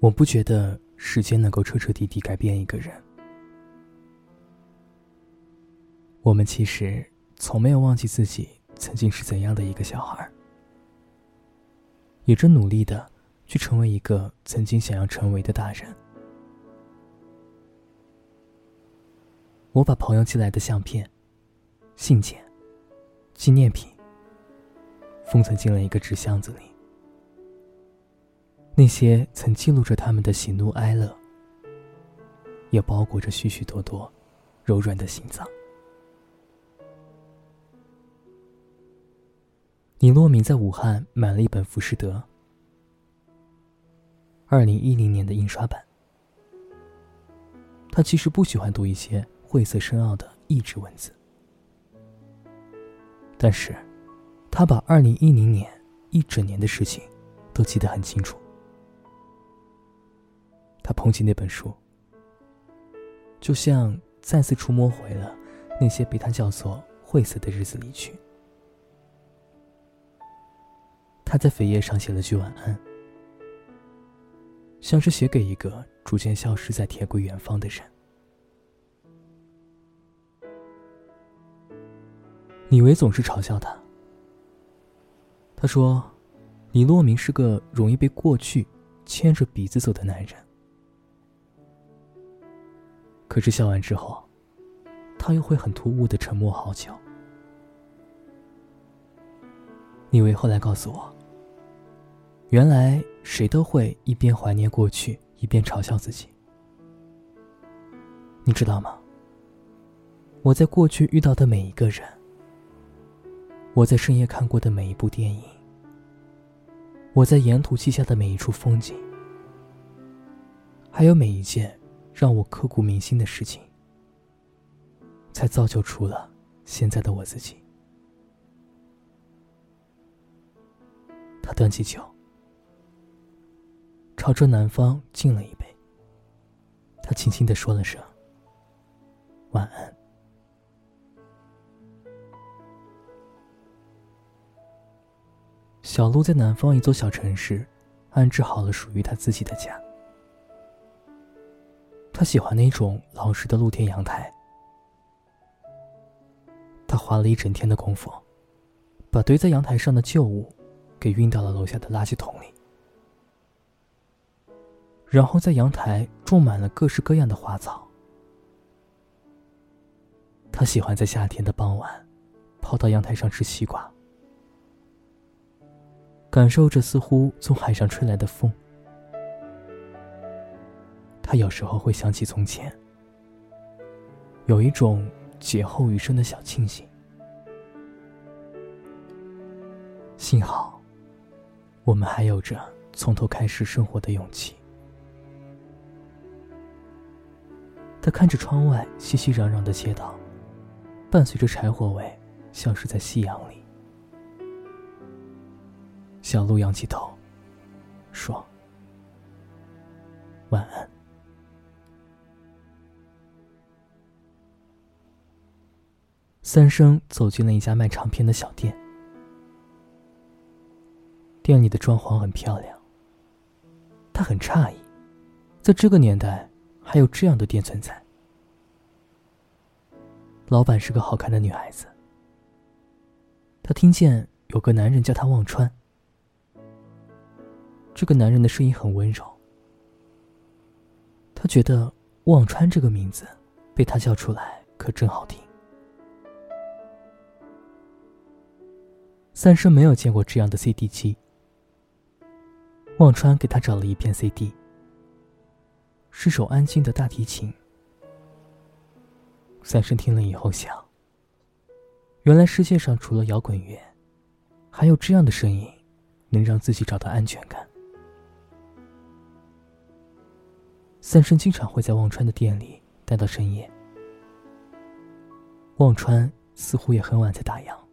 我不觉得时间能够彻彻底底改变一个人。我们其实从没有忘记自己曾经是怎样的一个小孩，也正努力的去成为一个曾经想要成为的大人。我把朋友寄来的相片、信件、纪念品封存进了一个纸箱子里。那些曾记录着他们的喜怒哀乐，也包裹着许许多多柔软的心脏。李洛明在武汉买了一本《浮士德》，二零一零年的印刷版。他其实不喜欢读一些晦涩深奥的意志文字，但是，他把二零一零年一整年的事情都记得很清楚。他捧起那本书，就像再次触摸回了那些被他叫做晦涩的日子里去。他在扉页上写了句晚安，像是写给一个逐渐消失在铁轨远方的人。李维总是嘲笑他，他说：“李洛明是个容易被过去牵着鼻子走的男人。”可是笑完之后，他又会很突兀的沉默好久。你为后来告诉我，原来谁都会一边怀念过去，一边嘲笑自己。你知道吗？我在过去遇到的每一个人，我在深夜看过的每一部电影，我在沿途记下的每一处风景，还有每一件。让我刻骨铭心的事情，才造就出了现在的我自己。他端起酒，朝着南方敬了一杯。他轻轻的说了声“晚安”。小鹿在南方一座小城市，安置好了属于他自己的家。他喜欢那种老式的露天阳台。他花了一整天的功夫，把堆在阳台上的旧物给运到了楼下的垃圾桶里，然后在阳台种满了各式各样的花草。他喜欢在夏天的傍晚，跑到阳台上吃西瓜，感受着似乎从海上吹来的风。他有时候会想起从前，有一种劫后余生的小庆幸。幸好，我们还有着从头开始生活的勇气。他看着窗外熙熙攘攘的街道，伴随着柴火味消失在夕阳里。小鹿仰起头，说：“晚安。”三生走进了一家卖唱片的小店，店里的装潢很漂亮。他很诧异，在这个年代还有这样的店存在。老板是个好看的女孩子。他听见有个男人叫他忘川。这个男人的声音很温柔。他觉得忘川这个名字被他叫出来可真好听。三生没有见过这样的 CD 机。忘川给他找了一片 CD，是首安静的大提琴。三生听了以后想：原来世界上除了摇滚乐，还有这样的声音，能让自己找到安全感。三生经常会在忘川的店里待到深夜。忘川似乎也很晚才打烊。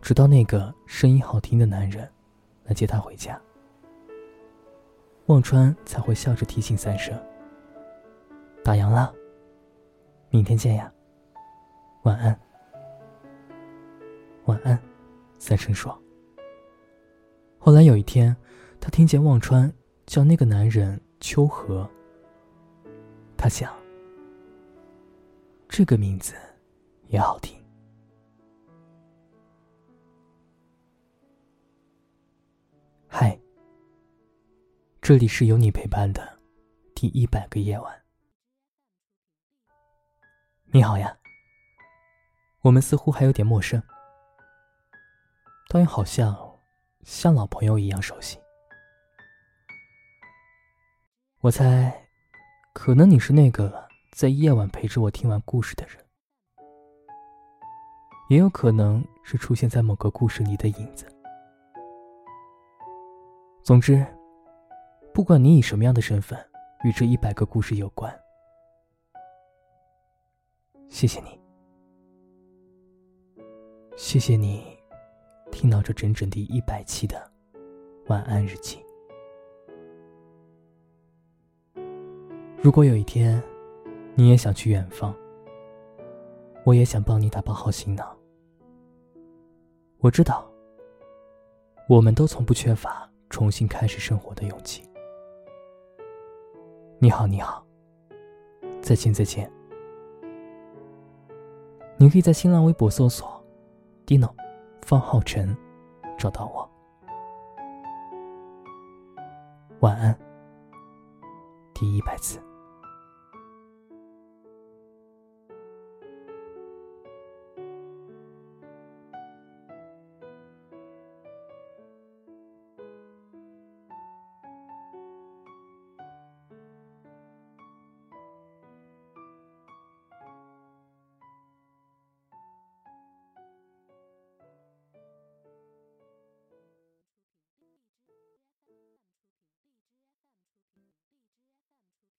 直到那个声音好听的男人来接她回家，忘川才会笑着提醒三生：“打烊了，明天见呀，晚安。”晚安，三生说。后来有一天，他听见忘川叫那个男人秋和。他想，这个名字也好听。嗨，这里是有你陪伴的第一百个夜晚。你好呀，我们似乎还有点陌生，倒也好像像老朋友一样熟悉。我猜，可能你是那个在夜晚陪着我听完故事的人，也有可能是出现在某个故事里的影子。总之，不管你以什么样的身份与这一百个故事有关，谢谢你，谢谢你，听到这整整第一百期的晚安日记。如果有一天，你也想去远方，我也想帮你打包好行囊。我知道，我们都从不缺乏重新开始生活的勇气。你好，你好，再见，再见。你可以在新浪微博搜索 “dino 方浩辰”，找到我。晚安，第一百次。